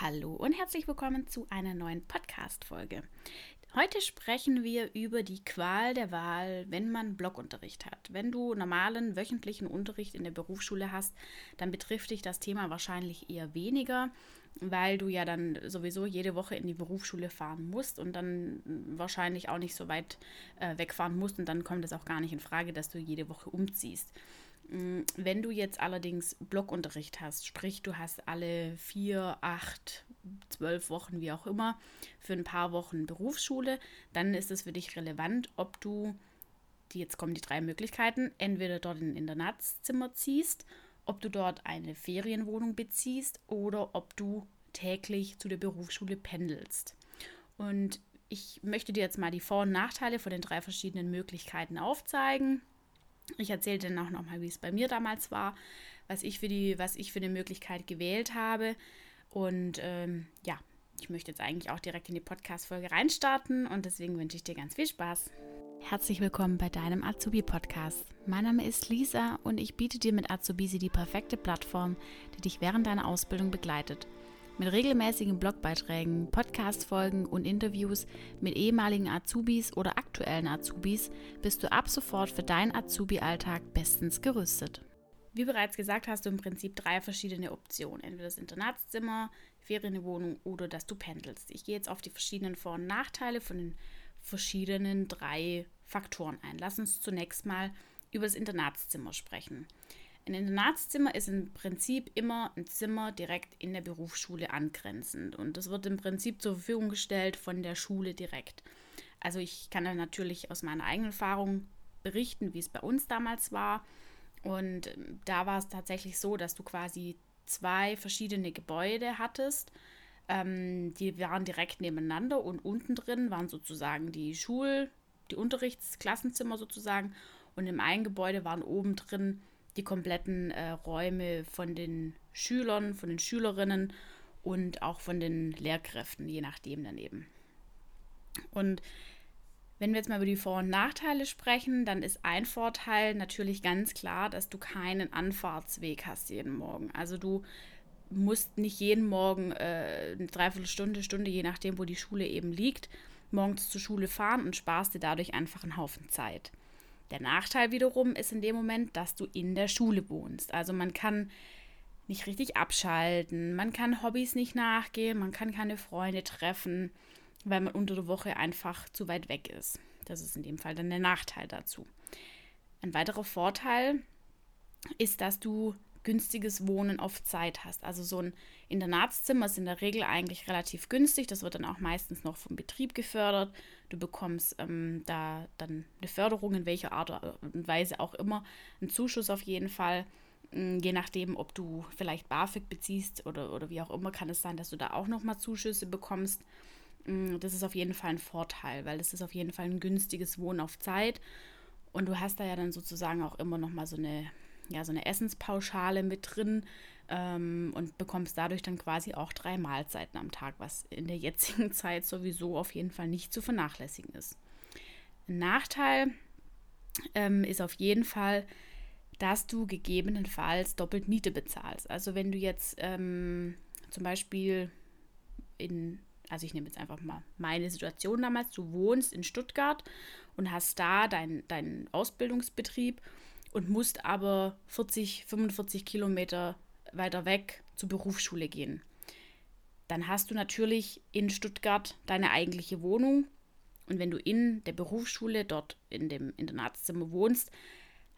Hallo und herzlich willkommen zu einer neuen Podcast-Folge. Heute sprechen wir über die Qual der Wahl, wenn man Blockunterricht hat. Wenn du normalen wöchentlichen Unterricht in der Berufsschule hast, dann betrifft dich das Thema wahrscheinlich eher weniger, weil du ja dann sowieso jede Woche in die Berufsschule fahren musst und dann wahrscheinlich auch nicht so weit äh, wegfahren musst und dann kommt es auch gar nicht in Frage, dass du jede Woche umziehst. Mm, wenn du jetzt allerdings Blockunterricht hast, sprich du hast alle vier, acht, zwölf Wochen, wie auch immer, für ein paar Wochen Berufsschule, dann ist es für dich relevant, ob du, jetzt kommen die drei Möglichkeiten, entweder dort in ein Internatszimmer ziehst, ob du dort eine Ferienwohnung beziehst oder ob du täglich zu der Berufsschule pendelst. Und ich möchte dir jetzt mal die Vor- und Nachteile von den drei verschiedenen Möglichkeiten aufzeigen ich erzähle dann auch nochmal, wie es bei mir damals war, was ich für die, was ich für eine Möglichkeit gewählt habe. Und ähm, ja, ich möchte jetzt eigentlich auch direkt in die Podcast-Folge reinstarten und deswegen wünsche ich dir ganz viel Spaß. Herzlich willkommen bei deinem Azubi-Podcast. Mein Name ist Lisa und ich biete dir mit Azubisi die perfekte Plattform, die dich während deiner Ausbildung begleitet. Mit regelmäßigen Blogbeiträgen, Podcast-Folgen und Interviews mit ehemaligen Azubis oder aktuellen Azubis bist du ab sofort für deinen Azubi-Alltag bestens gerüstet. Wie bereits gesagt, hast du im Prinzip drei verschiedene Optionen. Entweder das Internatszimmer, Ferienwohnung oder dass du pendelst. Ich gehe jetzt auf die verschiedenen Vor- und Nachteile von den verschiedenen drei Faktoren ein. Lass uns zunächst mal über das Internatszimmer sprechen. Ein Internatszimmer ist im Prinzip immer ein Zimmer direkt in der Berufsschule angrenzend und das wird im Prinzip zur Verfügung gestellt von der Schule direkt. Also ich kann da natürlich aus meiner eigenen Erfahrung berichten, wie es bei uns damals war. Und ähm, da war es tatsächlich so, dass du quasi zwei verschiedene Gebäude hattest. Ähm, die waren direkt nebeneinander und unten drin waren sozusagen die Schul-, die Unterrichtsklassenzimmer sozusagen. Und im einen Gebäude waren oben drin die kompletten äh, Räume von den Schülern, von den Schülerinnen und auch von den Lehrkräften, je nachdem daneben. Und wenn wir jetzt mal über die Vor- und Nachteile sprechen, dann ist ein Vorteil natürlich ganz klar, dass du keinen Anfahrtsweg hast jeden Morgen. Also du musst nicht jeden Morgen äh, eine Dreiviertelstunde, Stunde, je nachdem, wo die Schule eben liegt, morgens zur Schule fahren und sparst dir dadurch einfach einen Haufen Zeit. Der Nachteil wiederum ist in dem Moment, dass du in der Schule wohnst. Also man kann nicht richtig abschalten, man kann Hobbys nicht nachgehen, man kann keine Freunde treffen, weil man unter der Woche einfach zu weit weg ist. Das ist in dem Fall dann der Nachteil dazu. Ein weiterer Vorteil ist, dass du günstiges Wohnen auf Zeit hast. Also so ein Internatszimmer ist in der Regel eigentlich relativ günstig. Das wird dann auch meistens noch vom Betrieb gefördert. Du bekommst ähm, da dann eine Förderung in welcher Art und Weise auch immer, einen Zuschuss auf jeden Fall. Mm, je nachdem, ob du vielleicht BAföG beziehst oder, oder wie auch immer, kann es sein, dass du da auch nochmal Zuschüsse bekommst. Mm, das ist auf jeden Fall ein Vorteil, weil das ist auf jeden Fall ein günstiges Wohnen auf Zeit. Und du hast da ja dann sozusagen auch immer nochmal so eine ja, so eine Essenspauschale mit drin ähm, und bekommst dadurch dann quasi auch drei Mahlzeiten am Tag, was in der jetzigen Zeit sowieso auf jeden Fall nicht zu vernachlässigen ist. Ein Nachteil ähm, ist auf jeden Fall, dass du gegebenenfalls doppelt Miete bezahlst. Also wenn du jetzt ähm, zum Beispiel in, also ich nehme jetzt einfach mal meine Situation damals, du wohnst in Stuttgart und hast da deinen dein Ausbildungsbetrieb und musst aber 40, 45 Kilometer weiter weg zur Berufsschule gehen. Dann hast du natürlich in Stuttgart deine eigentliche Wohnung. Und wenn du in der Berufsschule dort in dem Internatszimmer wohnst,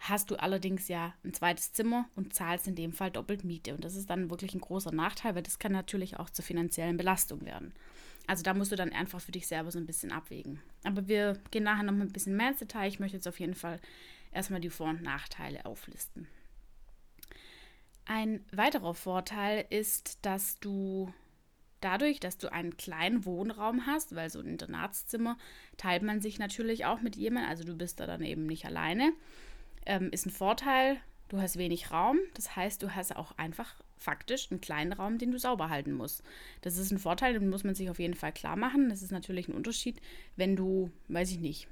hast du allerdings ja ein zweites Zimmer und zahlst in dem Fall doppelt Miete. Und das ist dann wirklich ein großer Nachteil, weil das kann natürlich auch zur finanziellen Belastung werden. Also da musst du dann einfach für dich selber so ein bisschen abwägen. Aber wir gehen nachher noch ein bisschen mehr ins Detail. Ich möchte jetzt auf jeden Fall erstmal die Vor- und Nachteile auflisten. Ein weiterer Vorteil ist, dass du dadurch, dass du einen kleinen Wohnraum hast, weil so ein Internatszimmer teilt man sich natürlich auch mit jemandem, also du bist da dann eben nicht alleine, ähm, ist ein Vorteil. Du hast wenig Raum, das heißt, du hast auch einfach faktisch einen kleinen Raum, den du sauber halten musst. Das ist ein Vorteil, den muss man sich auf jeden Fall klar machen. Das ist natürlich ein Unterschied, wenn du, weiß ich nicht,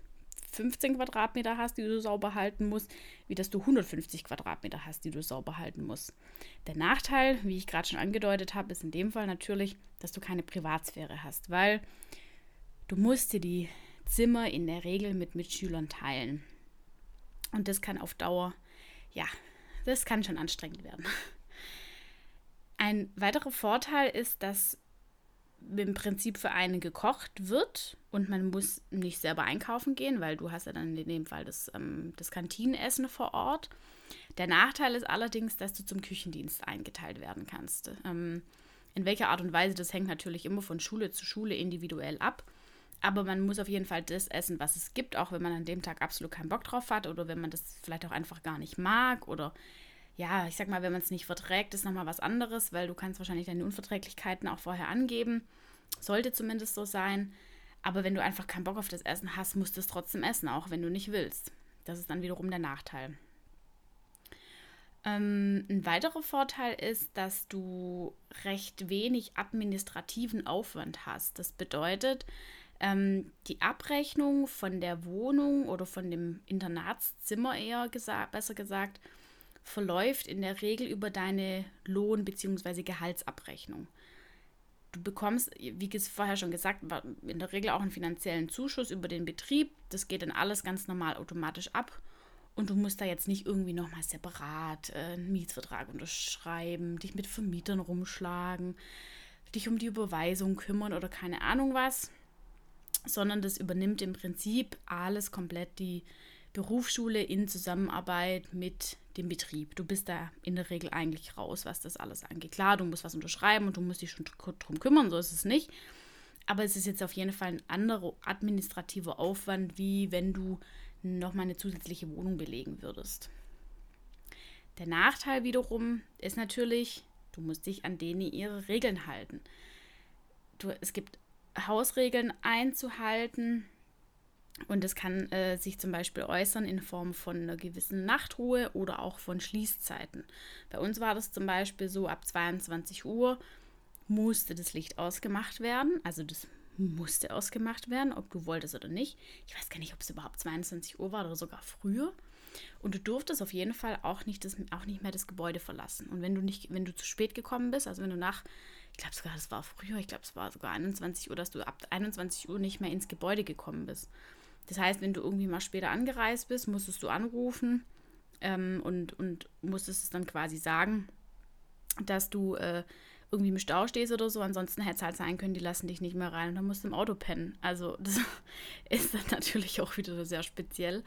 15 Quadratmeter hast, die du sauber halten musst, wie dass du 150 Quadratmeter hast, die du sauber halten musst. Der Nachteil, wie ich gerade schon angedeutet habe, ist in dem Fall natürlich, dass du keine Privatsphäre hast, weil du musst dir die Zimmer in der Regel mit Mitschülern teilen. Und das kann auf Dauer, ja, das kann schon anstrengend werden. Ein weiterer Vorteil ist, dass im Prinzip für einen gekocht wird und man muss nicht selber einkaufen gehen, weil du hast ja dann in dem Fall das, ähm, das Kantinenessen vor Ort. Der Nachteil ist allerdings, dass du zum Küchendienst eingeteilt werden kannst. Ähm, in welcher Art und Weise, das hängt natürlich immer von Schule zu Schule individuell ab. Aber man muss auf jeden Fall das essen, was es gibt, auch wenn man an dem Tag absolut keinen Bock drauf hat oder wenn man das vielleicht auch einfach gar nicht mag oder ja, ich sag mal, wenn man es nicht verträgt, ist nochmal was anderes, weil du kannst wahrscheinlich deine Unverträglichkeiten auch vorher angeben. Sollte zumindest so sein. Aber wenn du einfach keinen Bock auf das Essen hast, musst du es trotzdem essen, auch wenn du nicht willst. Das ist dann wiederum der Nachteil. Ähm, ein weiterer Vorteil ist, dass du recht wenig administrativen Aufwand hast. Das bedeutet, ähm, die Abrechnung von der Wohnung oder von dem Internatszimmer eher gesagt, besser gesagt, verläuft in der Regel über deine Lohn- bzw. Gehaltsabrechnung. Du bekommst, wie vorher schon gesagt, in der Regel auch einen finanziellen Zuschuss über den Betrieb. Das geht dann alles ganz normal automatisch ab. Und du musst da jetzt nicht irgendwie nochmal separat äh, einen Mietvertrag unterschreiben, dich mit Vermietern rumschlagen, dich um die Überweisung kümmern oder keine Ahnung was, sondern das übernimmt im Prinzip alles komplett die Berufsschule in Zusammenarbeit mit dem Betrieb. Du bist da in der Regel eigentlich raus, was das alles angeht. Klar, du musst was unterschreiben und du musst dich schon drum kümmern, so ist es nicht. Aber es ist jetzt auf jeden Fall ein anderer administrativer Aufwand, wie wenn du nochmal eine zusätzliche Wohnung belegen würdest. Der Nachteil wiederum ist natürlich, du musst dich an denen ihre Regeln halten. Du, es gibt Hausregeln einzuhalten, und das kann äh, sich zum Beispiel äußern in Form von einer gewissen Nachtruhe oder auch von Schließzeiten. Bei uns war das zum Beispiel so, ab 22 Uhr musste das Licht ausgemacht werden. Also das musste ausgemacht werden, ob du wolltest oder nicht. Ich weiß gar nicht, ob es überhaupt 22 Uhr war oder sogar früher. Und du durftest auf jeden Fall auch nicht, das, auch nicht mehr das Gebäude verlassen. Und wenn du nicht, wenn du zu spät gekommen bist, also wenn du nach, ich glaube sogar, das war früher, ich glaube, es war sogar 21 Uhr, dass du ab 21 Uhr nicht mehr ins Gebäude gekommen bist. Das heißt, wenn du irgendwie mal später angereist bist, musstest du anrufen ähm, und, und musstest es dann quasi sagen, dass du äh, irgendwie im Stau stehst oder so. Ansonsten hätte es halt sein können, die lassen dich nicht mehr rein und dann musst du im Auto pennen. Also das ist dann natürlich auch wieder sehr speziell.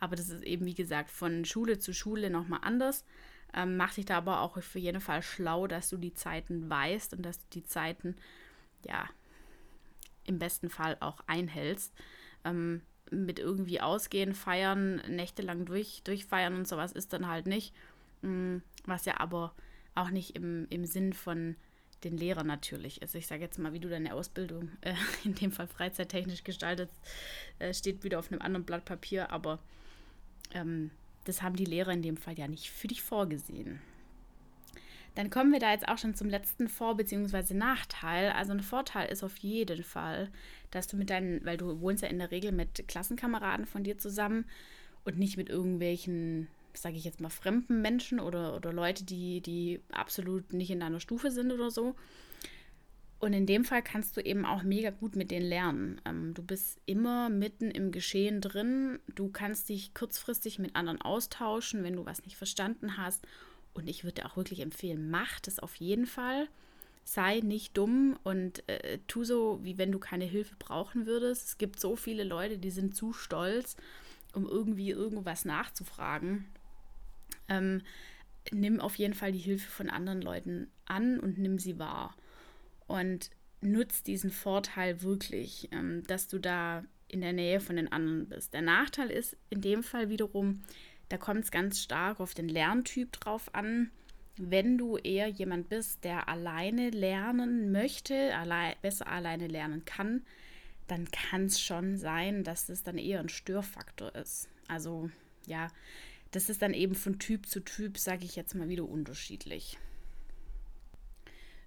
Aber das ist eben, wie gesagt, von Schule zu Schule nochmal anders. Ähm, mach dich da aber auch für jeden Fall schlau, dass du die Zeiten weißt und dass du die Zeiten, ja, im besten Fall auch einhältst. Ähm, mit irgendwie ausgehen, feiern, nächtelang durch, durchfeiern und sowas ist dann halt nicht. Mm, was ja aber auch nicht im, im Sinn von den Lehrern natürlich ist. Ich sage jetzt mal, wie du deine Ausbildung äh, in dem Fall freizeittechnisch gestaltest, äh, steht wieder auf einem anderen Blatt Papier, aber ähm, das haben die Lehrer in dem Fall ja nicht für dich vorgesehen. Dann kommen wir da jetzt auch schon zum letzten Vor- bzw. Nachteil. Also ein Vorteil ist auf jeden Fall, dass du mit deinen, weil du wohnst ja in der Regel mit Klassenkameraden von dir zusammen und nicht mit irgendwelchen, sage ich jetzt mal, fremden Menschen oder, oder Leute, die, die absolut nicht in deiner Stufe sind oder so. Und in dem Fall kannst du eben auch mega gut mit denen lernen. Ähm, du bist immer mitten im Geschehen drin. Du kannst dich kurzfristig mit anderen austauschen, wenn du was nicht verstanden hast und ich würde auch wirklich empfehlen, mach das auf jeden Fall. Sei nicht dumm und äh, tu so, wie wenn du keine Hilfe brauchen würdest. Es gibt so viele Leute, die sind zu stolz, um irgendwie irgendwas nachzufragen. Ähm, nimm auf jeden Fall die Hilfe von anderen Leuten an und nimm sie wahr. Und nutz diesen Vorteil wirklich, ähm, dass du da in der Nähe von den anderen bist. Der Nachteil ist in dem Fall wiederum, da kommt es ganz stark auf den Lerntyp drauf an. Wenn du eher jemand bist, der alleine lernen möchte, allein, besser alleine lernen kann, dann kann es schon sein, dass das dann eher ein Störfaktor ist. Also ja, das ist dann eben von Typ zu Typ, sage ich jetzt mal wieder unterschiedlich.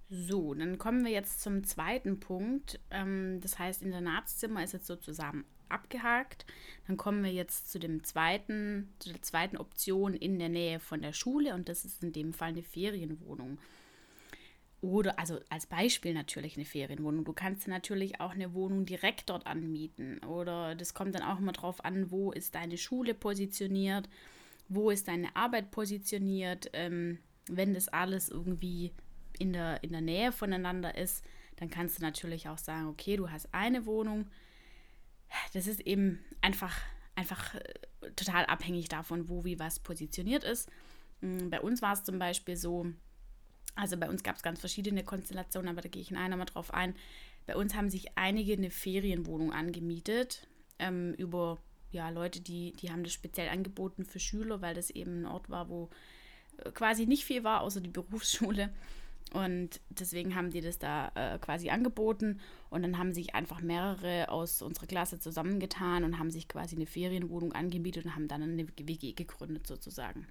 So, dann kommen wir jetzt zum zweiten Punkt. Ähm, das heißt, Internatszimmer ist jetzt sozusagen abgehakt. Dann kommen wir jetzt zu dem zweiten, zu der zweiten Option in der Nähe von der Schule und das ist in dem Fall eine Ferienwohnung. Oder, also als Beispiel natürlich eine Ferienwohnung. Du kannst natürlich auch eine Wohnung direkt dort anmieten. Oder das kommt dann auch immer drauf an, wo ist deine Schule positioniert, wo ist deine Arbeit positioniert. Ähm, wenn das alles irgendwie in der, in der Nähe voneinander ist, dann kannst du natürlich auch sagen, okay, du hast eine Wohnung. Das ist eben einfach, einfach äh, total abhängig davon, wo wie was positioniert ist. Mm, bei uns war es zum Beispiel so, also bei uns gab es ganz verschiedene Konstellationen, aber da gehe ich in einer mal drauf ein. Bei uns haben sich einige eine Ferienwohnung angemietet ähm, über ja, Leute, die, die haben das speziell angeboten für Schüler, weil das eben ein Ort war, wo äh, quasi nicht viel war, außer die Berufsschule. Und deswegen haben die das da äh, quasi angeboten. Und dann haben sich einfach mehrere aus unserer Klasse zusammengetan und haben sich quasi eine Ferienwohnung angemietet und haben dann eine WG gegründet sozusagen.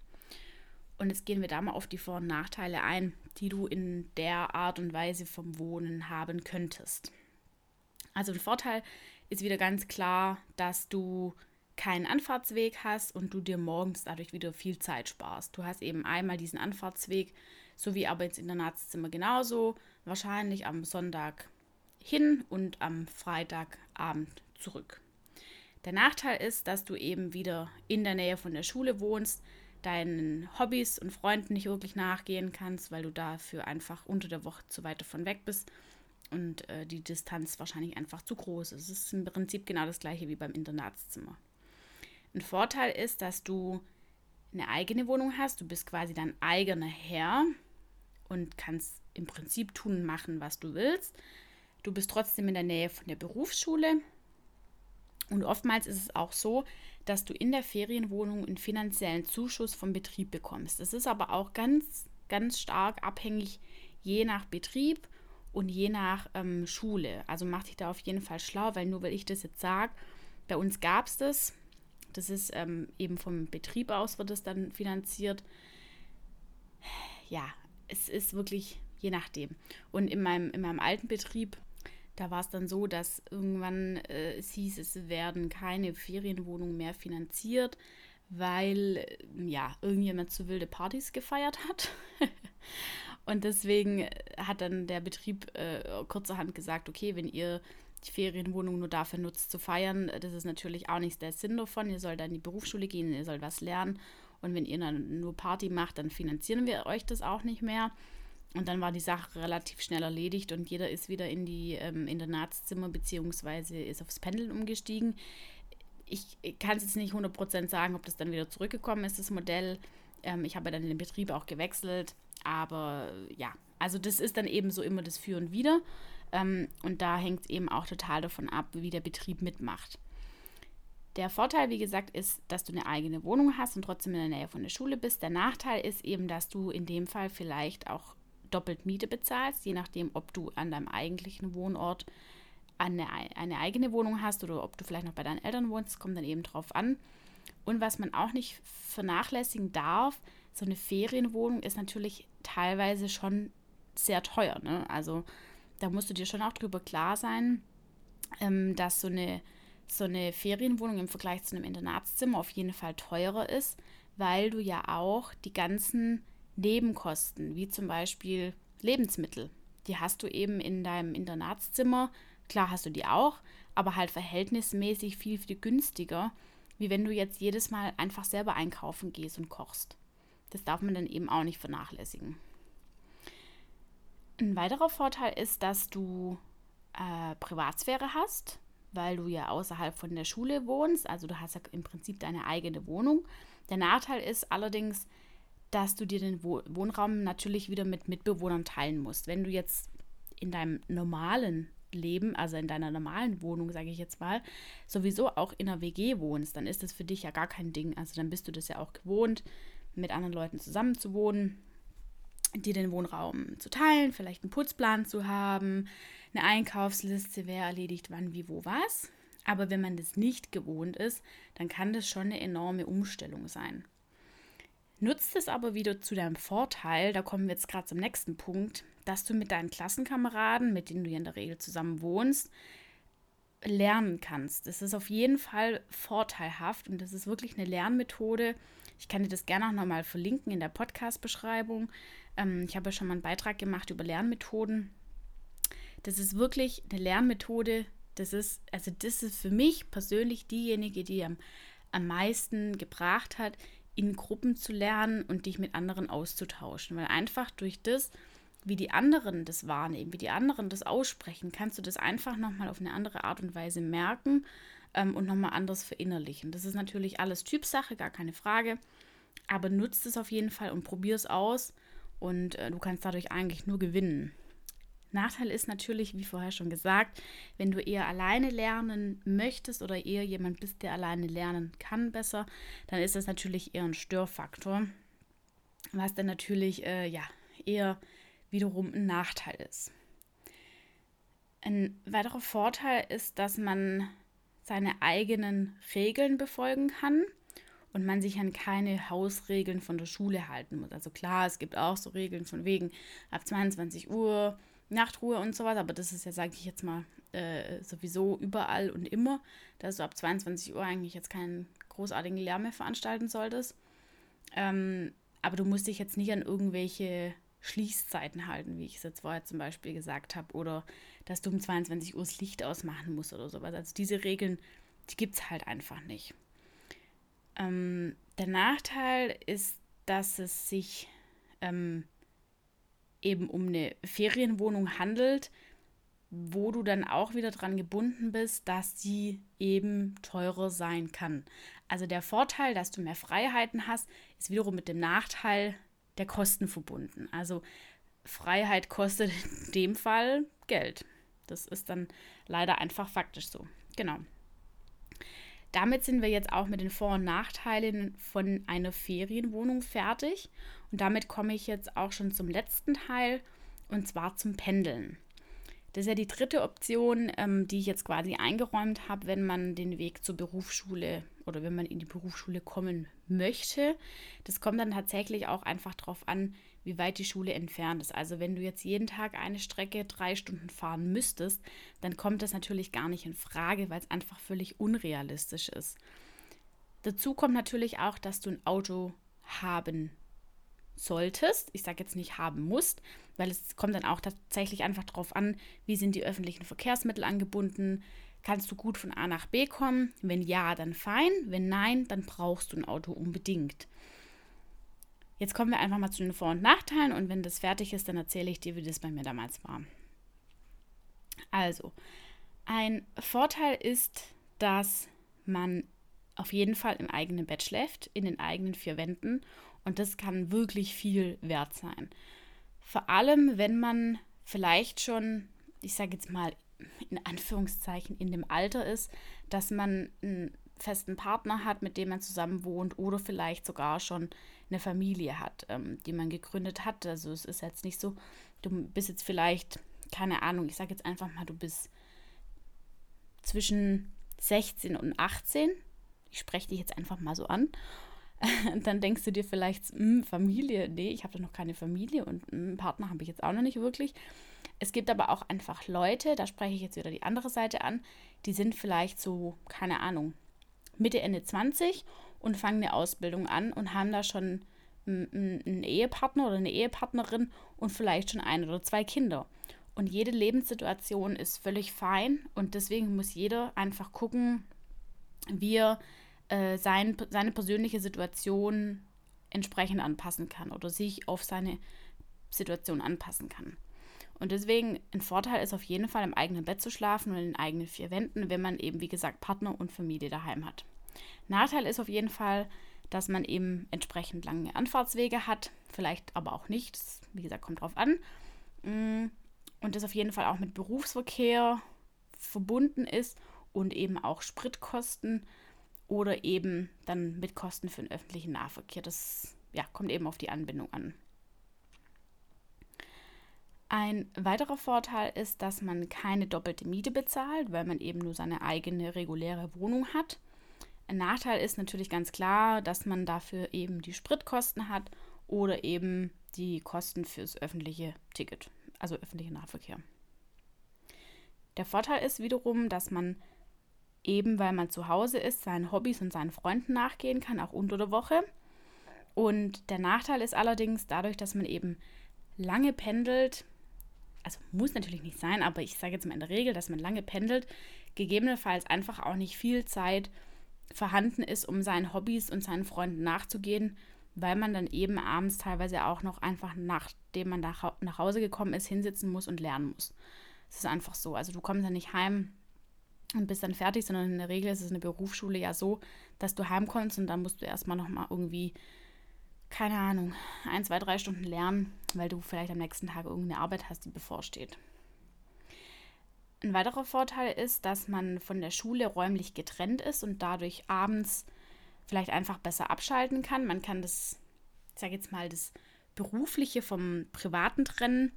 Und jetzt gehen wir da mal auf die Vor- und Nachteile ein, die du in der Art und Weise vom Wohnen haben könntest. Also ein Vorteil ist wieder ganz klar, dass du keinen Anfahrtsweg hast und du dir morgens dadurch wieder viel Zeit sparst. Du hast eben einmal diesen Anfahrtsweg so wie aber ins Internatszimmer genauso. Wahrscheinlich am Sonntag hin und am Freitagabend zurück. Der Nachteil ist, dass du eben wieder in der Nähe von der Schule wohnst, deinen Hobbys und Freunden nicht wirklich nachgehen kannst, weil du dafür einfach unter der Woche zu weit davon weg bist und äh, die Distanz wahrscheinlich einfach zu groß ist. Es ist im Prinzip genau das gleiche wie beim Internatszimmer. Ein Vorteil ist, dass du eine eigene Wohnung hast, du bist quasi dein eigener Herr und kannst im Prinzip tun und machen, was du willst. Du bist trotzdem in der Nähe von der Berufsschule. Und oftmals ist es auch so, dass du in der Ferienwohnung einen finanziellen Zuschuss vom Betrieb bekommst. Das ist aber auch ganz, ganz stark abhängig je nach Betrieb und je nach ähm, Schule. Also mach dich da auf jeden Fall schlau, weil nur weil ich das jetzt sage, bei uns gab es das. Das ist ähm, eben vom Betrieb aus wird es dann finanziert. Ja, es ist wirklich je nachdem. Und in meinem, in meinem alten Betrieb, da war es dann so, dass irgendwann äh, es hieß, es werden keine Ferienwohnungen mehr finanziert, weil äh, ja, irgendjemand zu wilde Partys gefeiert hat. Und deswegen hat dann der Betrieb äh, kurzerhand gesagt, okay, wenn ihr die Ferienwohnung nur dafür nutzt zu feiern, das ist natürlich auch nicht der Sinn davon. Ihr sollt dann in die Berufsschule gehen, ihr sollt was lernen und wenn ihr dann nur Party macht, dann finanzieren wir euch das auch nicht mehr. Und dann war die Sache relativ schnell erledigt und jeder ist wieder in die ähm, Internatszimmer beziehungsweise ist aufs Pendeln umgestiegen. Ich, ich kann es jetzt nicht 100% sagen, ob das dann wieder zurückgekommen ist, das Modell. Ähm, ich habe dann den Betrieb auch gewechselt. Aber ja, also das ist dann eben so immer das Für und Wider. Ähm, und da hängt es eben auch total davon ab, wie der Betrieb mitmacht. Der Vorteil, wie gesagt, ist, dass du eine eigene Wohnung hast und trotzdem in der Nähe von der Schule bist. Der Nachteil ist eben, dass du in dem Fall vielleicht auch doppelt Miete bezahlst, je nachdem, ob du an deinem eigentlichen Wohnort eine, eine eigene Wohnung hast oder ob du vielleicht noch bei deinen Eltern wohnst. Das kommt dann eben drauf an. Und was man auch nicht vernachlässigen darf, so eine Ferienwohnung ist natürlich teilweise schon sehr teuer. Ne? Also da musst du dir schon auch drüber klar sein, ähm, dass so eine so eine Ferienwohnung im Vergleich zu einem Internatszimmer auf jeden Fall teurer ist, weil du ja auch die ganzen Nebenkosten, wie zum Beispiel Lebensmittel, die hast du eben in deinem Internatszimmer. Klar hast du die auch, aber halt verhältnismäßig viel, viel günstiger, wie wenn du jetzt jedes Mal einfach selber einkaufen gehst und kochst. Das darf man dann eben auch nicht vernachlässigen. Ein weiterer Vorteil ist, dass du äh, Privatsphäre hast weil du ja außerhalb von der Schule wohnst. Also du hast ja im Prinzip deine eigene Wohnung. Der Nachteil ist allerdings, dass du dir den Wohnraum natürlich wieder mit Mitbewohnern teilen musst. Wenn du jetzt in deinem normalen Leben, also in deiner normalen Wohnung, sage ich jetzt mal, sowieso auch in einer WG wohnst, dann ist das für dich ja gar kein Ding. Also dann bist du das ja auch gewohnt, mit anderen Leuten zusammen zu wohnen, dir den Wohnraum zu teilen, vielleicht einen Putzplan zu haben, eine Einkaufsliste, wer erledigt wann, wie, wo, was. Aber wenn man das nicht gewohnt ist, dann kann das schon eine enorme Umstellung sein. Nutzt es aber wieder zu deinem Vorteil, da kommen wir jetzt gerade zum nächsten Punkt, dass du mit deinen Klassenkameraden, mit denen du ja in der Regel zusammen wohnst, lernen kannst. Das ist auf jeden Fall vorteilhaft und das ist wirklich eine Lernmethode. Ich kann dir das gerne auch nochmal verlinken in der Podcast-Beschreibung. Ähm, ich habe ja schon mal einen Beitrag gemacht über Lernmethoden. Das ist wirklich eine Lernmethode. Das ist, also das ist für mich persönlich diejenige, die am, am meisten gebracht hat, in Gruppen zu lernen und dich mit anderen auszutauschen. Weil einfach durch das, wie die anderen das wahrnehmen, wie die anderen das aussprechen, kannst du das einfach nochmal auf eine andere Art und Weise merken ähm, und nochmal anders verinnerlichen. Das ist natürlich alles Typsache, gar keine Frage. Aber nutzt es auf jeden Fall und probier es aus und äh, du kannst dadurch eigentlich nur gewinnen. Nachteil ist natürlich, wie vorher schon gesagt, wenn du eher alleine lernen möchtest oder eher jemand bist, der alleine lernen kann besser, dann ist das natürlich eher ein Störfaktor, was dann natürlich äh, ja eher wiederum ein Nachteil ist. Ein weiterer Vorteil ist, dass man seine eigenen Regeln befolgen kann und man sich an keine Hausregeln von der Schule halten muss. Also klar, es gibt auch so Regeln von wegen ab 22 Uhr Nachtruhe und sowas, aber das ist ja, sage ich jetzt mal, äh, sowieso überall und immer, dass du ab 22 Uhr eigentlich jetzt keinen großartigen Lärm mehr veranstalten solltest. Ähm, aber du musst dich jetzt nicht an irgendwelche Schließzeiten halten, wie ich es jetzt vorher zum Beispiel gesagt habe, oder dass du um 22 Uhr das Licht ausmachen musst oder sowas. Also diese Regeln, die gibt es halt einfach nicht. Ähm, der Nachteil ist, dass es sich ähm, eben um eine Ferienwohnung handelt, wo du dann auch wieder dran gebunden bist, dass sie eben teurer sein kann. Also der Vorteil, dass du mehr Freiheiten hast, ist wiederum mit dem Nachteil, der Kosten verbunden. Also Freiheit kostet in dem Fall Geld. Das ist dann leider einfach faktisch so. Genau. Damit sind wir jetzt auch mit den Vor- und Nachteilen von einer Ferienwohnung fertig. Und damit komme ich jetzt auch schon zum letzten Teil, und zwar zum Pendeln. Das ist ja die dritte Option, ähm, die ich jetzt quasi eingeräumt habe, wenn man den Weg zur Berufsschule oder wenn man in die Berufsschule kommen möchte. Das kommt dann tatsächlich auch einfach darauf an, wie weit die Schule entfernt ist. Also wenn du jetzt jeden Tag eine Strecke drei Stunden fahren müsstest, dann kommt das natürlich gar nicht in Frage, weil es einfach völlig unrealistisch ist. Dazu kommt natürlich auch, dass du ein Auto haben solltest. Ich sage jetzt nicht haben musst, weil es kommt dann auch tatsächlich einfach darauf an, wie sind die öffentlichen Verkehrsmittel angebunden. Kannst du gut von A nach B kommen? Wenn ja, dann fein. Wenn nein, dann brauchst du ein Auto unbedingt. Jetzt kommen wir einfach mal zu den Vor- und Nachteilen und wenn das fertig ist, dann erzähle ich dir, wie das bei mir damals war. Also, ein Vorteil ist, dass man auf jeden Fall im eigenen Bett schläft, in den eigenen vier Wänden und das kann wirklich viel wert sein. Vor allem, wenn man vielleicht schon, ich sage jetzt mal in Anführungszeichen, in dem Alter ist, dass man einen festen Partner hat, mit dem man zusammen wohnt oder vielleicht sogar schon eine Familie hat, ähm, die man gegründet hat. Also es ist jetzt nicht so, du bist jetzt vielleicht, keine Ahnung, ich sage jetzt einfach mal, du bist zwischen 16 und 18. Ich spreche dich jetzt einfach mal so an dann denkst du dir vielleicht, hm, Familie, nee, ich habe doch noch keine Familie und einen hm, Partner habe ich jetzt auch noch nicht wirklich. Es gibt aber auch einfach Leute, da spreche ich jetzt wieder die andere Seite an, die sind vielleicht so, keine Ahnung, Mitte, Ende 20 und fangen eine Ausbildung an und haben da schon einen Ehepartner oder eine Ehepartnerin und vielleicht schon ein oder zwei Kinder. Und jede Lebenssituation ist völlig fein und deswegen muss jeder einfach gucken, wie er äh, sein, seine persönliche Situation entsprechend anpassen kann oder sich auf seine Situation anpassen kann. Und deswegen ein Vorteil ist auf jeden Fall im eigenen Bett zu schlafen und in den eigenen vier Wänden, wenn man eben, wie gesagt, Partner und Familie daheim hat. Nachteil ist auf jeden Fall, dass man eben entsprechend lange Anfahrtswege hat, vielleicht aber auch nicht. Das, wie gesagt, kommt drauf an. Mm, und das auf jeden Fall auch mit Berufsverkehr verbunden ist und eben auch Spritkosten oder eben dann mit Kosten für den öffentlichen Nahverkehr. Das ja, kommt eben auf die Anbindung an. Ein weiterer Vorteil ist, dass man keine doppelte Miete bezahlt, weil man eben nur seine eigene reguläre Wohnung hat. Ein Nachteil ist natürlich ganz klar, dass man dafür eben die Spritkosten hat oder eben die Kosten fürs öffentliche Ticket, also öffentliche Nahverkehr. Der Vorteil ist wiederum, dass man eben weil man zu Hause ist, seinen Hobbys und seinen Freunden nachgehen kann, auch unter der Woche. Und der Nachteil ist allerdings dadurch, dass man eben lange pendelt, also muss natürlich nicht sein, aber ich sage jetzt mal in der Regel, dass man lange pendelt, gegebenenfalls einfach auch nicht viel Zeit vorhanden ist, um seinen Hobbys und seinen Freunden nachzugehen, weil man dann eben abends teilweise auch noch einfach, nachdem man nach Hause gekommen ist, hinsitzen muss und lernen muss. Es ist einfach so. Also du kommst ja nicht heim und bist dann fertig, sondern in der Regel ist es eine Berufsschule ja so, dass du heimkommst und dann musst du erstmal nochmal irgendwie, keine Ahnung, ein, zwei, drei Stunden lernen, weil du vielleicht am nächsten Tag irgendeine Arbeit hast, die bevorsteht. Ein weiterer Vorteil ist, dass man von der Schule räumlich getrennt ist und dadurch abends vielleicht einfach besser abschalten kann. Man kann das, ich sage jetzt mal, das Berufliche vom Privaten trennen,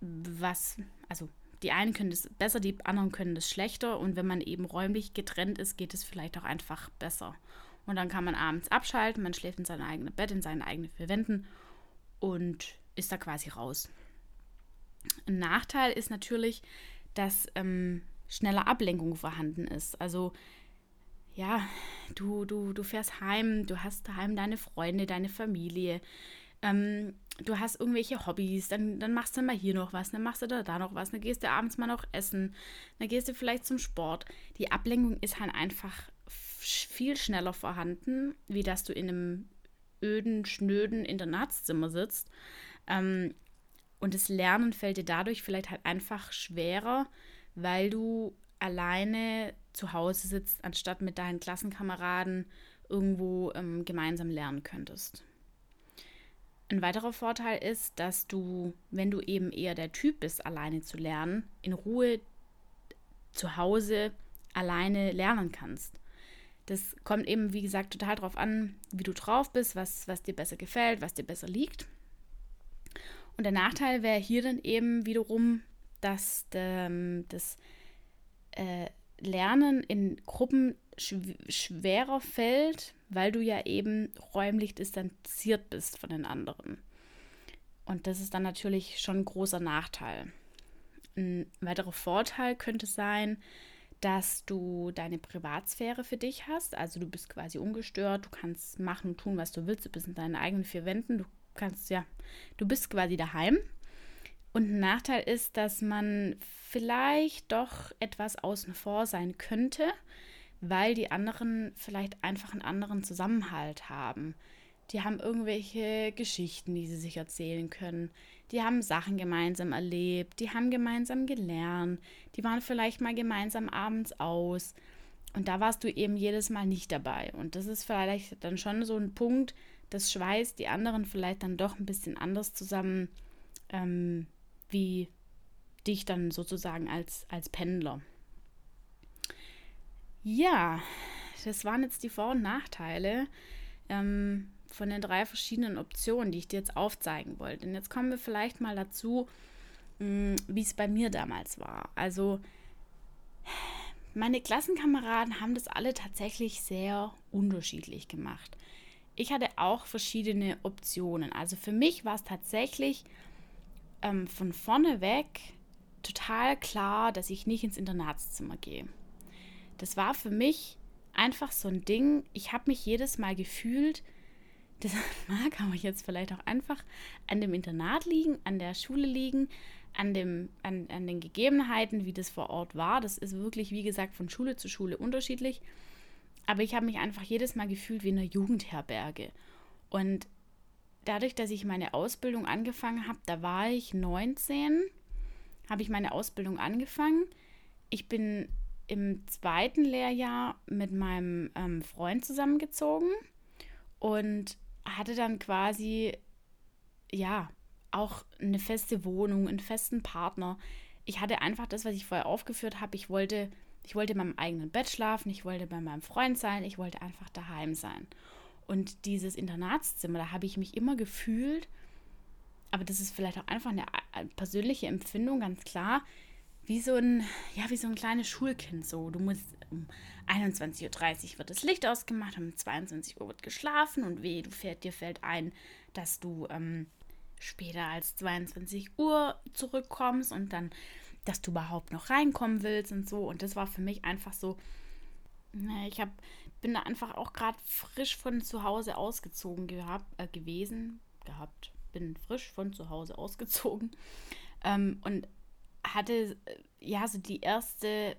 was, also die einen können das besser, die anderen können das schlechter. Und wenn man eben räumlich getrennt ist, geht es vielleicht auch einfach besser. Und dann kann man abends abschalten, man schläft in seinem eigenen Bett, in seinen eigenen vier Wänden und ist da quasi raus. Ein Nachteil ist natürlich, dass ähm, schneller Ablenkung vorhanden ist. Also ja, du, du, du fährst heim, du hast daheim deine Freunde, deine Familie, ähm, du hast irgendwelche Hobbys, dann, dann machst du mal hier noch was, dann machst du da, da noch was, dann gehst du abends mal noch essen, dann gehst du vielleicht zum Sport. Die Ablenkung ist halt einfach viel schneller vorhanden, wie dass du in einem öden, schnöden Internatszimmer sitzt. Ähm, und das Lernen fällt dir dadurch vielleicht halt einfach schwerer, weil du alleine zu Hause sitzt, anstatt mit deinen Klassenkameraden irgendwo ähm, gemeinsam lernen könntest. Ein weiterer Vorteil ist, dass du, wenn du eben eher der Typ bist, alleine zu lernen, in Ruhe zu Hause alleine lernen kannst. Das kommt eben, wie gesagt, total darauf an, wie du drauf bist, was, was dir besser gefällt, was dir besser liegt. Und der Nachteil wäre hier dann eben wiederum, dass ähm, das äh, Lernen in Gruppen schwerer fällt, weil du ja eben räumlich distanziert bist von den anderen. Und das ist dann natürlich schon ein großer Nachteil. Ein weiterer Vorteil könnte sein, dass du deine Privatsphäre für dich hast. Also du bist quasi ungestört, du kannst machen und tun, was du willst, du bist in deinen eigenen vier Wänden, du kannst ja, du bist quasi daheim. Und ein Nachteil ist, dass man vielleicht doch etwas außen vor sein könnte, weil die anderen vielleicht einfach einen anderen Zusammenhalt haben. Die haben irgendwelche Geschichten, die sie sich erzählen können. Die haben Sachen gemeinsam erlebt, die haben gemeinsam gelernt, die waren vielleicht mal gemeinsam abends aus. Und da warst du eben jedes Mal nicht dabei. Und das ist vielleicht dann schon so ein Punkt, das schweißt die anderen vielleicht dann doch ein bisschen anders zusammen, ähm, wie dich dann sozusagen als, als Pendler. Ja, das waren jetzt die Vor- und Nachteile ähm, von den drei verschiedenen Optionen, die ich dir jetzt aufzeigen wollte. Und jetzt kommen wir vielleicht mal dazu, hm, wie es bei mir damals war. Also meine Klassenkameraden haben das alle tatsächlich sehr unterschiedlich gemacht. Ich hatte auch verschiedene Optionen. Also für mich war es tatsächlich ähm, von vorne weg total klar, dass ich nicht ins Internatszimmer gehe das war für mich einfach so ein Ding. Ich habe mich jedes Mal gefühlt, das mag aber jetzt vielleicht auch einfach an dem Internat liegen, an der Schule liegen, an, dem, an, an den Gegebenheiten, wie das vor Ort war. Das ist wirklich, wie gesagt, von Schule zu Schule unterschiedlich. Aber ich habe mich einfach jedes Mal gefühlt wie in einer Jugendherberge. Und dadurch, dass ich meine Ausbildung angefangen habe, da war ich 19, habe ich meine Ausbildung angefangen. Ich bin im zweiten Lehrjahr mit meinem ähm, Freund zusammengezogen und hatte dann quasi, ja, auch eine feste Wohnung, einen festen Partner. Ich hatte einfach das, was ich vorher aufgeführt habe. Ich wollte, ich wollte in meinem eigenen Bett schlafen, ich wollte bei meinem Freund sein, ich wollte einfach daheim sein. Und dieses Internatszimmer, da habe ich mich immer gefühlt, aber das ist vielleicht auch einfach eine äh, persönliche Empfindung, ganz klar wie so ein, ja, wie so ein kleines Schulkind so. Du musst um 21.30 Uhr wird das Licht ausgemacht, um 22 Uhr wird geschlafen und weh, du fährt, dir fällt ein, dass du ähm, später als 22 Uhr zurückkommst und dann, dass du überhaupt noch reinkommen willst und so. Und das war für mich einfach so, ich hab, bin da einfach auch gerade frisch von zu Hause ausgezogen gehabt, äh, gewesen, gehabt, bin frisch von zu Hause ausgezogen ähm, und hatte äh, ja so die erste,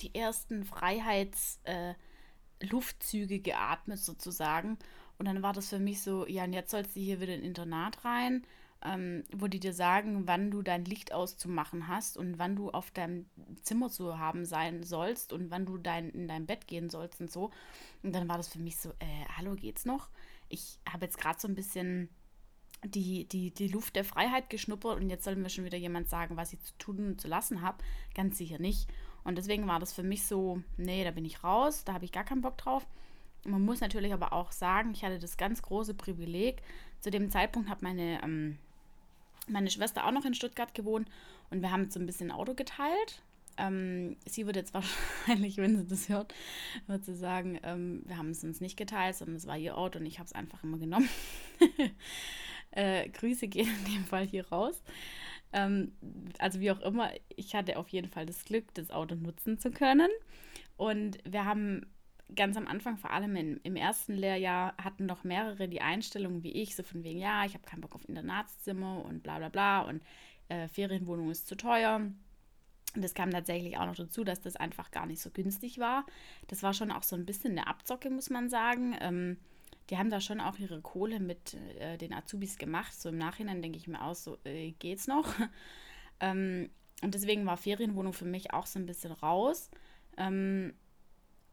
die ersten Freiheitsluftzüge äh, geatmet sozusagen. Und dann war das für mich so, ja, und jetzt sollst du hier wieder in Internat rein, ähm, wo die dir sagen, wann du dein Licht auszumachen hast und wann du auf deinem Zimmer zu haben sein sollst und wann du dein, in dein Bett gehen sollst und so. Und dann war das für mich so, äh, hallo, geht's noch? Ich habe jetzt gerade so ein bisschen die, die, die Luft der Freiheit geschnuppert und jetzt soll mir schon wieder jemand sagen, was ich zu tun und zu lassen habe. Ganz sicher nicht. Und deswegen war das für mich so, nee, da bin ich raus, da habe ich gar keinen Bock drauf. Man muss natürlich aber auch sagen, ich hatte das ganz große Privileg. Zu dem Zeitpunkt hat meine, ähm, meine Schwester auch noch in Stuttgart gewohnt und wir haben so ein bisschen Auto geteilt. Ähm, sie wird jetzt wahrscheinlich, wenn sie das hört, wird sie sagen, ähm, wir haben es uns nicht geteilt, sondern es war ihr Auto und ich habe es einfach immer genommen. äh, Grüße gehen in dem Fall hier raus. Ähm, also wie auch immer, ich hatte auf jeden Fall das Glück, das Auto nutzen zu können. Und wir haben ganz am Anfang, vor allem in, im ersten Lehrjahr, hatten noch mehrere die Einstellung wie ich, so von wegen, ja, ich habe keinen Bock auf Internatszimmer und bla bla bla und äh, Ferienwohnung ist zu teuer. Und das kam tatsächlich auch noch dazu, dass das einfach gar nicht so günstig war. Das war schon auch so ein bisschen eine Abzocke, muss man sagen. Ähm, die haben da schon auch ihre Kohle mit äh, den Azubis gemacht. So im Nachhinein denke ich mir aus, so äh, geht's noch. ähm, und deswegen war Ferienwohnung für mich auch so ein bisschen raus. Ähm,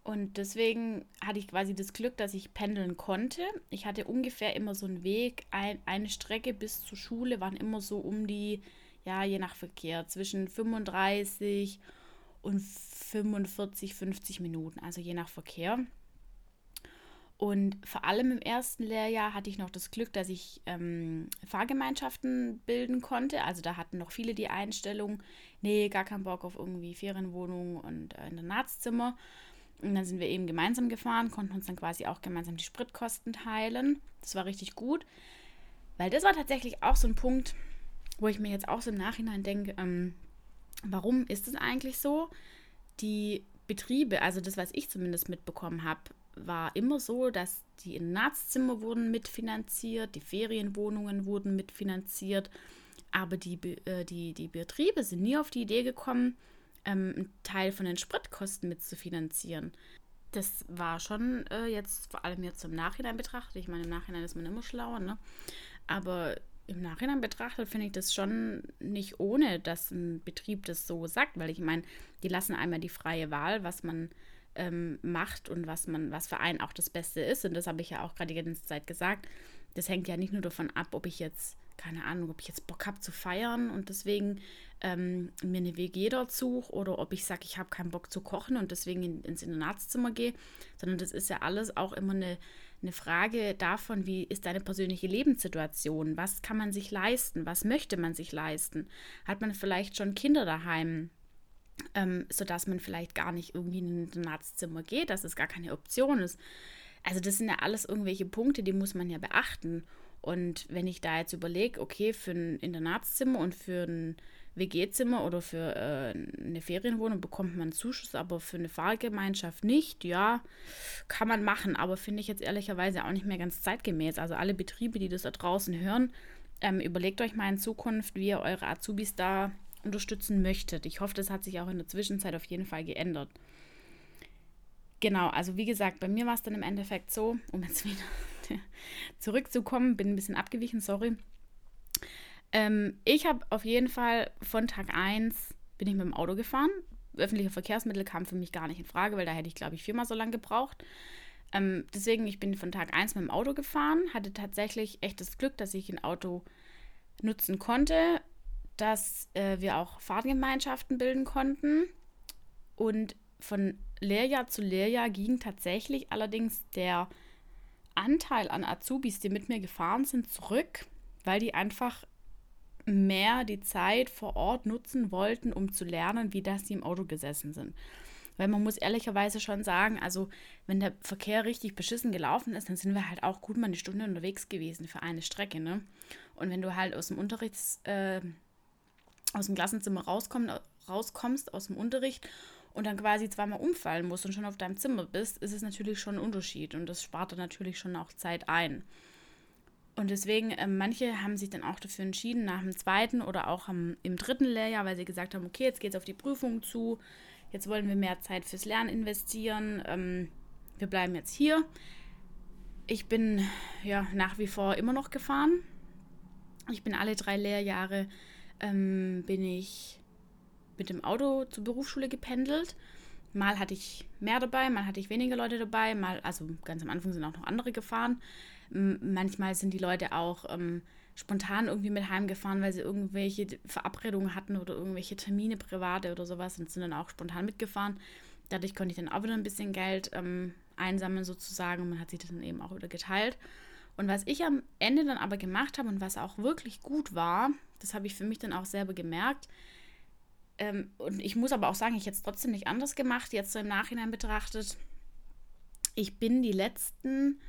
und deswegen hatte ich quasi das Glück, dass ich pendeln konnte. Ich hatte ungefähr immer so einen Weg, ein, eine Strecke bis zur Schule waren immer so um die, ja, je nach Verkehr, zwischen 35 und 45, 50 Minuten, also je nach Verkehr. Und vor allem im ersten Lehrjahr hatte ich noch das Glück, dass ich ähm, Fahrgemeinschaften bilden konnte. Also da hatten noch viele die Einstellung, nee, gar keinen Bock auf irgendwie Ferienwohnung und äh, Internatszimmer. Und dann sind wir eben gemeinsam gefahren, konnten uns dann quasi auch gemeinsam die Spritkosten teilen. Das war richtig gut, weil das war tatsächlich auch so ein Punkt, wo ich mir jetzt auch so im Nachhinein denke, ähm, warum ist es eigentlich so? Die Betriebe, also das, was ich zumindest mitbekommen habe, war immer so, dass die Internatszimmer wurden mitfinanziert, die Ferienwohnungen wurden mitfinanziert, aber die, äh, die, die Betriebe sind nie auf die Idee gekommen, ähm, einen Teil von den Spritkosten mitzufinanzieren. Das war schon äh, jetzt, vor allem jetzt im Nachhinein betrachtet, ich meine, im Nachhinein ist man immer schlauer, ne? Aber im Nachhinein betrachtet finde ich das schon nicht ohne, dass ein Betrieb das so sagt, weil ich meine, die lassen einmal die freie Wahl, was man ähm, macht und was man, was für einen auch das Beste ist. Und das habe ich ja auch gerade die ganze Zeit gesagt. Das hängt ja nicht nur davon ab, ob ich jetzt, keine Ahnung, ob ich jetzt Bock habe zu feiern und deswegen ähm, mir eine WG dort suche oder ob ich sage, ich habe keinen Bock zu kochen und deswegen in, ins Internatszimmer gehe, sondern das ist ja alles auch immer eine, eine Frage davon, wie ist deine persönliche Lebenssituation, was kann man sich leisten, was möchte man sich leisten, hat man vielleicht schon Kinder daheim, ähm, sodass man vielleicht gar nicht irgendwie in ein Internatszimmer geht, dass es gar keine Option ist. Also das sind ja alles irgendwelche Punkte, die muss man ja beachten. Und wenn ich da jetzt überlege, okay, für ein Internatszimmer und für ein WG-Zimmer oder für äh, eine Ferienwohnung bekommt man Zuschuss, aber für eine Fahrgemeinschaft nicht, ja, kann man machen, aber finde ich jetzt ehrlicherweise auch nicht mehr ganz zeitgemäß. Also alle Betriebe, die das da draußen hören, ähm, überlegt euch mal in Zukunft, wie ihr eure Azubis da unterstützen möchtet. Ich hoffe, das hat sich auch in der Zwischenzeit auf jeden Fall geändert. Genau, also wie gesagt, bei mir war es dann im Endeffekt so, um jetzt wieder zurückzukommen, bin ein bisschen abgewichen, sorry. Ähm, ich habe auf jeden Fall von Tag 1 bin ich mit dem Auto gefahren. Öffentliche Verkehrsmittel kamen für mich gar nicht in Frage, weil da hätte ich, glaube ich, viermal so lange gebraucht. Ähm, deswegen, ich bin von Tag 1 mit dem Auto gefahren, hatte tatsächlich echt das Glück, dass ich ein Auto nutzen konnte dass äh, wir auch Fahrgemeinschaften bilden konnten. Und von Lehrjahr zu Lehrjahr ging tatsächlich allerdings der Anteil an Azubis, die mit mir gefahren sind, zurück, weil die einfach mehr die Zeit vor Ort nutzen wollten, um zu lernen, wie das sie im Auto gesessen sind. Weil man muss ehrlicherweise schon sagen, also wenn der Verkehr richtig beschissen gelaufen ist, dann sind wir halt auch gut mal eine Stunde unterwegs gewesen für eine Strecke, ne? Und wenn du halt aus dem Unterrichts, äh, aus dem Klassenzimmer rauskomm, rauskommst, aus dem Unterricht und dann quasi zweimal umfallen musst und schon auf deinem Zimmer bist, ist es natürlich schon ein Unterschied und das spart dann natürlich schon auch Zeit ein. Und deswegen, äh, manche haben sich dann auch dafür entschieden, nach dem zweiten oder auch am, im dritten Lehrjahr, weil sie gesagt haben, okay, jetzt geht es auf die Prüfung zu, jetzt wollen wir mehr Zeit fürs Lernen investieren, ähm, wir bleiben jetzt hier. Ich bin ja nach wie vor immer noch gefahren. Ich bin alle drei Lehrjahre, ähm, bin ich mit dem Auto zur Berufsschule gependelt. Mal hatte ich mehr dabei, mal hatte ich weniger Leute dabei, mal, also ganz am Anfang sind auch noch andere gefahren. Manchmal sind die Leute auch ähm, spontan irgendwie mit heimgefahren, weil sie irgendwelche Verabredungen hatten oder irgendwelche Termine private oder sowas und sind dann auch spontan mitgefahren. Dadurch konnte ich dann auch wieder ein bisschen Geld ähm, einsammeln sozusagen und man hat sich das dann eben auch wieder geteilt. Und was ich am Ende dann aber gemacht habe und was auch wirklich gut war, das habe ich für mich dann auch selber gemerkt. Ähm, und ich muss aber auch sagen, ich hätte es trotzdem nicht anders gemacht, jetzt so im Nachhinein betrachtet. Ich bin die letzten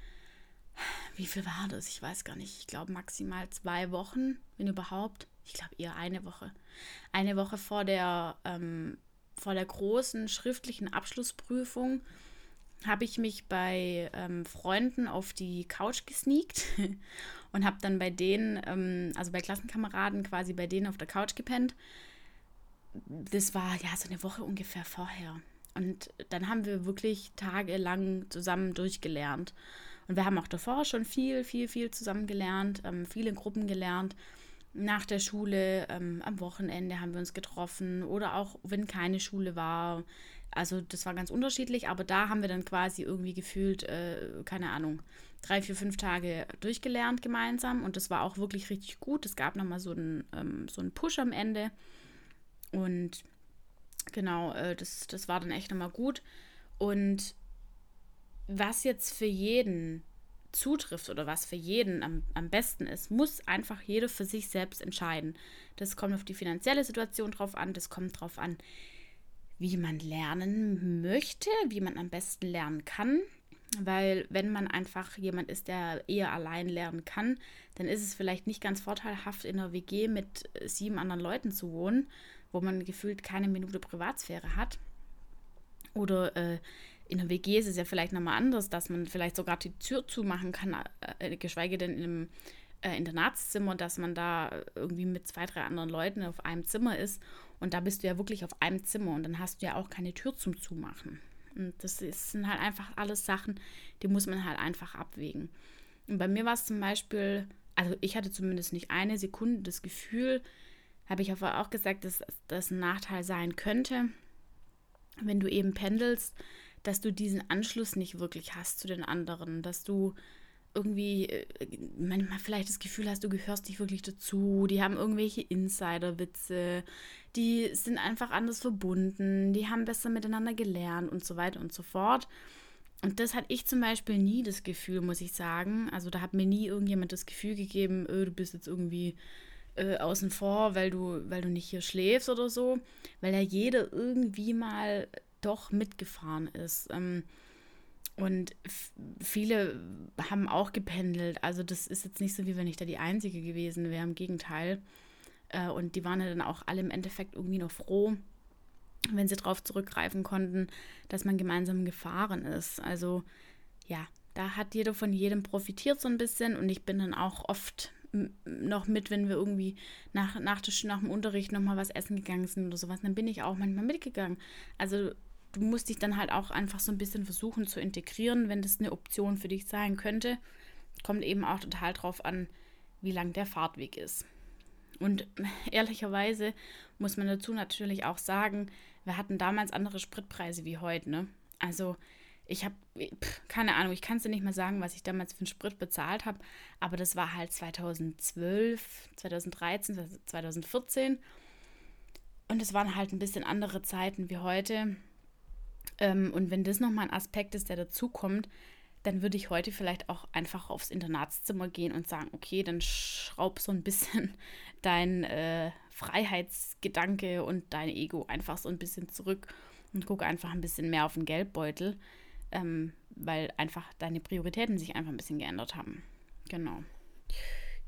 wie viel war das? Ich weiß gar nicht. Ich glaube maximal zwei Wochen, wenn überhaupt. Ich glaube eher eine Woche. Eine Woche vor der, ähm, vor der großen schriftlichen Abschlussprüfung habe ich mich bei ähm, Freunden auf die Couch gesneakt und habe dann bei denen, ähm, also bei Klassenkameraden quasi bei denen auf der Couch gepennt. Das war ja so eine Woche ungefähr vorher. Und dann haben wir wirklich tagelang zusammen durchgelernt. Und wir haben auch davor schon viel, viel, viel zusammen gelernt, ähm, viele Gruppen gelernt. Nach der Schule, ähm, am Wochenende haben wir uns getroffen oder auch wenn keine Schule war. Also das war ganz unterschiedlich, aber da haben wir dann quasi irgendwie gefühlt, äh, keine Ahnung, drei, vier, fünf Tage durchgelernt gemeinsam und das war auch wirklich richtig gut. Es gab nochmal so einen, ähm, so einen Push am Ende und genau, äh, das, das war dann echt nochmal gut. Und was jetzt für jeden zutrifft oder was für jeden am, am besten ist, muss einfach jeder für sich selbst entscheiden. Das kommt auf die finanzielle Situation drauf an, das kommt drauf an, wie man lernen möchte, wie man am besten lernen kann. Weil wenn man einfach jemand ist, der eher allein lernen kann, dann ist es vielleicht nicht ganz vorteilhaft, in einer WG mit sieben anderen Leuten zu wohnen, wo man gefühlt keine Minute Privatsphäre hat. Oder äh, in einer WG ist es ja vielleicht nochmal anders, dass man vielleicht sogar die Tür zumachen kann, äh, geschweige denn in einem äh, Internatszimmer, dass man da irgendwie mit zwei, drei anderen Leuten auf einem Zimmer ist. Und da bist du ja wirklich auf einem Zimmer und dann hast du ja auch keine Tür zum Zumachen. Und das ist, sind halt einfach alles Sachen, die muss man halt einfach abwägen. Und bei mir war es zum Beispiel, also ich hatte zumindest nicht eine Sekunde das Gefühl, habe ich aber auch gesagt, dass das ein Nachteil sein könnte, wenn du eben pendelst, dass du diesen Anschluss nicht wirklich hast zu den anderen, dass du irgendwie äh, manchmal vielleicht das Gefühl hast, du gehörst nicht wirklich dazu, die haben irgendwelche Insider-Witze, die sind einfach anders verbunden, die haben besser miteinander gelernt und so weiter und so fort. Und das hatte ich zum Beispiel nie das Gefühl, muss ich sagen. Also da hat mir nie irgendjemand das Gefühl gegeben, öh, du bist jetzt irgendwie äh, außen vor, weil du, weil du nicht hier schläfst oder so, weil ja jeder irgendwie mal doch mitgefahren ist. Ähm, und viele haben auch gependelt. Also das ist jetzt nicht so, wie wenn ich da die Einzige gewesen wäre. Im Gegenteil. Äh, und die waren ja dann auch alle im Endeffekt irgendwie noch froh, wenn sie darauf zurückgreifen konnten, dass man gemeinsam gefahren ist. Also ja, da hat jeder von jedem profitiert so ein bisschen. Und ich bin dann auch oft noch mit, wenn wir irgendwie nach, nach, nach dem Unterricht nochmal was essen gegangen sind oder sowas, dann bin ich auch manchmal mitgegangen. Also du musst dich dann halt auch einfach so ein bisschen versuchen zu integrieren, wenn das eine Option für dich sein könnte. Kommt eben auch total drauf an, wie lang der Fahrtweg ist. Und ehrlicherweise muss man dazu natürlich auch sagen, wir hatten damals andere Spritpreise wie heute. Ne? Also ich habe, keine Ahnung, ich kann es dir nicht mal sagen, was ich damals für einen Sprit bezahlt habe, aber das war halt 2012, 2013, 2014. Und es waren halt ein bisschen andere Zeiten wie heute. Ähm, und wenn das nochmal ein Aspekt ist, der dazukommt, dann würde ich heute vielleicht auch einfach aufs Internatszimmer gehen und sagen, okay, dann schraub so ein bisschen dein äh, Freiheitsgedanke und dein Ego einfach so ein bisschen zurück und guck einfach ein bisschen mehr auf den Geldbeutel, ähm, weil einfach deine Prioritäten sich einfach ein bisschen geändert haben. Genau.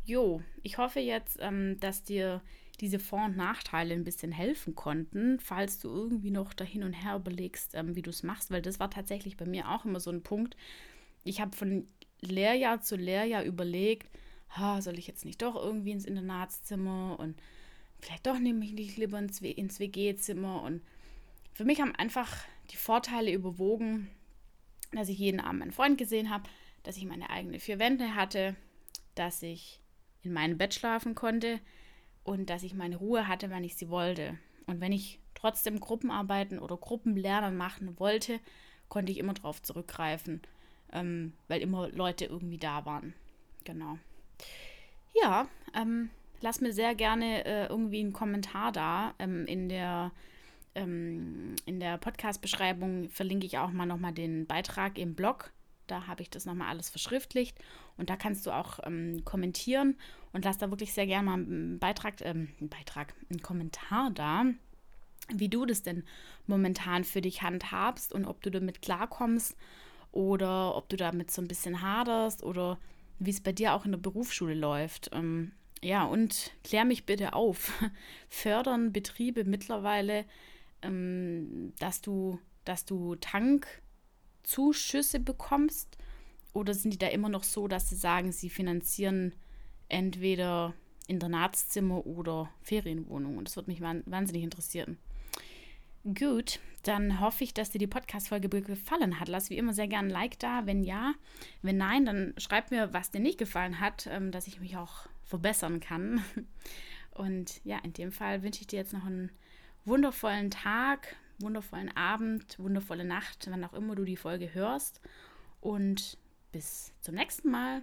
Jo, ich hoffe jetzt, ähm, dass dir diese Vor- und Nachteile ein bisschen helfen konnten, falls du irgendwie noch dahin und her überlegst, ähm, wie du es machst, weil das war tatsächlich bei mir auch immer so ein Punkt. Ich habe von Lehrjahr zu Lehrjahr überlegt, ha, soll ich jetzt nicht doch irgendwie ins Internatszimmer und vielleicht doch nehme ich nicht lieber ins, ins WG-Zimmer und für mich haben einfach die Vorteile überwogen, dass ich jeden Abend meinen Freund gesehen habe, dass ich meine eigenen vier Wände hatte, dass ich in meinem Bett schlafen konnte und dass ich meine Ruhe hatte, wann ich sie wollte. Und wenn ich trotzdem Gruppenarbeiten oder Gruppenlernen machen wollte, konnte ich immer darauf zurückgreifen, ähm, weil immer Leute irgendwie da waren. Genau. Ja, ähm, lass mir sehr gerne äh, irgendwie einen Kommentar da ähm, in der ähm, in der Podcast-Beschreibung verlinke ich auch mal nochmal den Beitrag im Blog. Da habe ich das nochmal alles verschriftlicht. Und da kannst du auch ähm, kommentieren und lass da wirklich sehr gerne mal einen Beitrag, ähm, einen Beitrag, einen Kommentar da, wie du das denn momentan für dich handhabst und ob du damit klarkommst oder ob du damit so ein bisschen haderst oder wie es bei dir auch in der Berufsschule läuft. Ähm, ja, und klär mich bitte auf. Fördern Betriebe mittlerweile ähm, dass du, dass du Tankzuschüsse bekommst? Oder sind die da immer noch so, dass sie sagen, sie finanzieren entweder Internatszimmer oder Ferienwohnungen? Das würde mich wahnsinnig interessieren. Gut, dann hoffe ich, dass dir die Podcast-Folge gefallen hat. Lass wie immer sehr gerne ein Like da. Wenn ja, wenn nein, dann schreib mir, was dir nicht gefallen hat, ähm, dass ich mich auch verbessern kann. Und ja, in dem Fall wünsche ich dir jetzt noch einen wundervollen Tag, wundervollen Abend, wundervolle Nacht, wann auch immer du die Folge hörst. Und bis zum nächsten Mal.